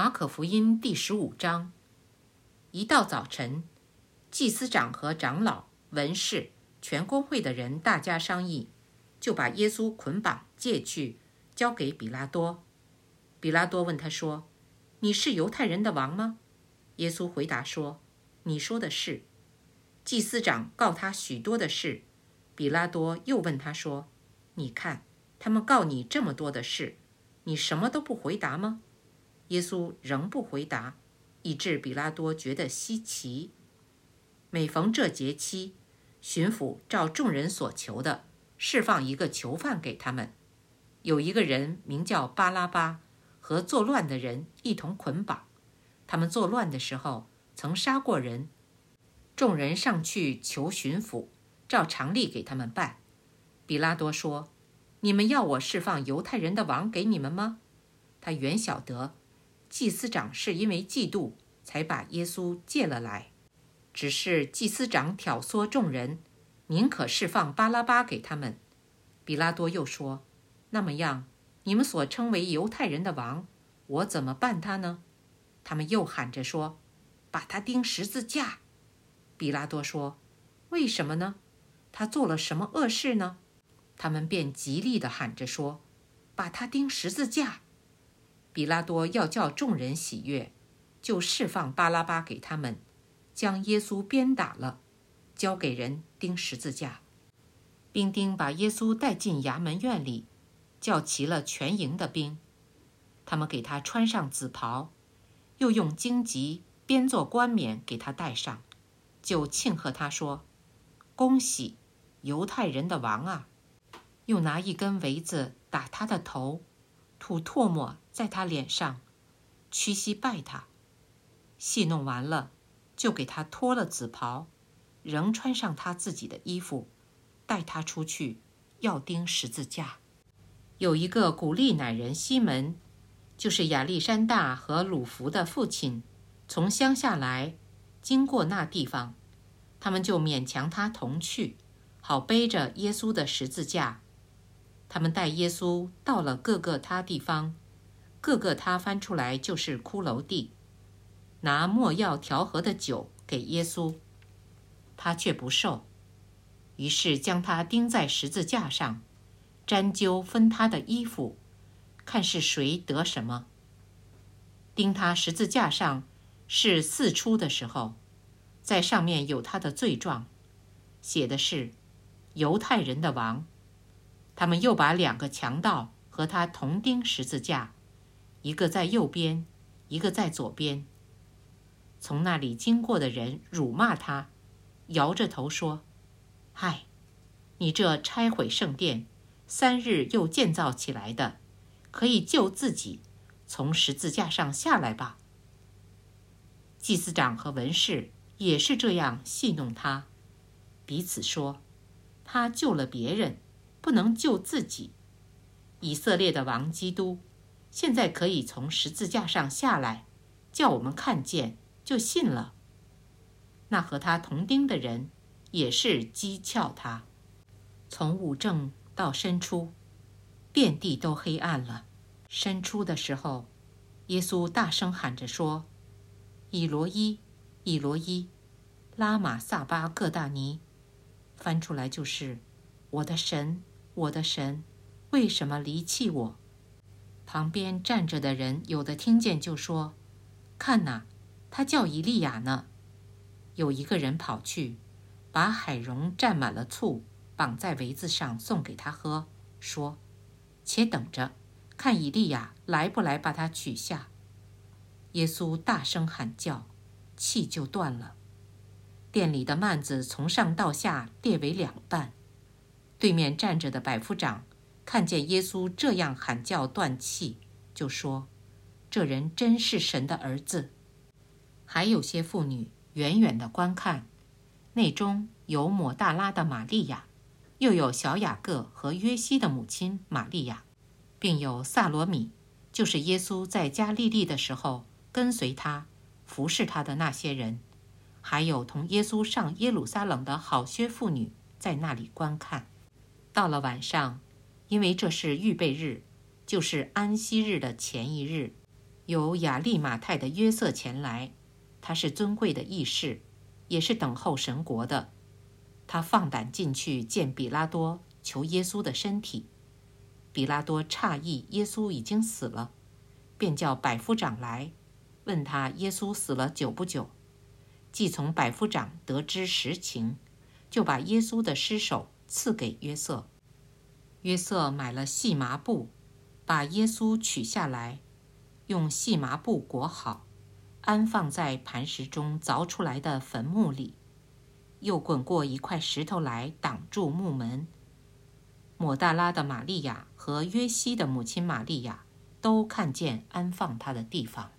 马可福音第十五章。一到早晨，祭司长和长老、文士、全公会的人大家商议，就把耶稣捆绑借去，交给比拉多。比拉多问他说：“你是犹太人的王吗？”耶稣回答说：“你说的是。”祭司长告他许多的事。比拉多又问他说：“你看，他们告你这么多的事，你什么都不回答吗？”耶稣仍不回答，以致比拉多觉得稀奇。每逢这节期，巡抚照众人所求的，释放一个囚犯给他们。有一个人名叫巴拉巴，和作乱的人一同捆绑。他们作乱的时候曾杀过人。众人上去求巡抚，照常例给他们办。比拉多说：“你们要我释放犹太人的王给你们吗？”他原晓得。祭司长是因为嫉妒才把耶稣借了来，只是祭司长挑唆众人，宁可释放巴拉巴给他们。比拉多又说：“那么样，你们所称为犹太人的王，我怎么办他呢？”他们又喊着说：“把他钉十字架。”比拉多说：“为什么呢？他做了什么恶事呢？”他们便极力地喊着说：“把他钉十字架。”比拉多要叫众人喜悦，就释放巴拉巴给他们，将耶稣鞭打了，交给人钉十字架。兵丁把耶稣带进衙门院里，叫齐了全营的兵，他们给他穿上紫袍，又用荆棘编作冠冕给他戴上，就庆贺他说：“恭喜，犹太人的王啊！”又拿一根苇子打他的头。吐唾沫在他脸上，屈膝拜他。戏弄完了，就给他脱了紫袍，仍穿上他自己的衣服，带他出去，要钉十字架。有一个古利乃人西门，就是亚历山大和鲁弗的父亲，从乡下来，经过那地方，他们就勉强他同去，好背着耶稣的十字架。他们带耶稣到了各个他地方，各个他翻出来就是骷髅地，拿莫药调和的酒给耶稣，他却不受，于是将他钉在十字架上，沾揪分他的衣服，看是谁得什么。钉他十字架上是四出的时候，在上面有他的罪状，写的是犹太人的王。他们又把两个强盗和他同钉十字架，一个在右边，一个在左边。从那里经过的人辱骂他，摇着头说：“嗨，你这拆毁圣殿，三日又建造起来的，可以救自己，从十字架上下来吧。”祭司长和文士也是这样戏弄他，彼此说：“他救了别人。”不能救自己，以色列的王基督，现在可以从十字架上下来，叫我们看见就信了。那和他同钉的人也是讥诮他。从午正到申初，遍地都黑暗了。申初的时候，耶稣大声喊着说：“以罗伊，以罗伊，拉玛萨巴各大尼。”翻出来就是：“我的神。”我的神，为什么离弃我？旁边站着的人有的听见就说：“看呐，他叫以利亚呢。”有一个人跑去，把海蓉蘸满了醋，绑在围子上送给他喝，说：“且等着，看以利亚来不来把他取下。”耶稣大声喊叫，气就断了，店里的幔子从上到下裂为两半。对面站着的百夫长看见耶稣这样喊叫断气，就说：“这人真是神的儿子。”还有些妇女远远的观看，内中有抹大拉的玛利亚，又有小雅各和约西的母亲玛利亚，并有萨罗米，就是耶稣在加利利的时候跟随他、服侍他的那些人，还有同耶稣上耶路撒冷的好些妇女在那里观看。到了晚上，因为这是预备日，就是安息日的前一日，有亚利马泰的约瑟前来，他是尊贵的义士，也是等候神国的。他放胆进去见比拉多，求耶稣的身体。比拉多诧异耶稣已经死了，便叫百夫长来，问他耶稣死了久不久。既从百夫长得知实情，就把耶稣的尸首赐给约瑟。约瑟买了细麻布，把耶稣取下来，用细麻布裹好，安放在磐石中凿出来的坟墓里，又滚过一块石头来挡住墓门。抹大拉的玛利亚和约西的母亲玛利亚都看见安放他的地方。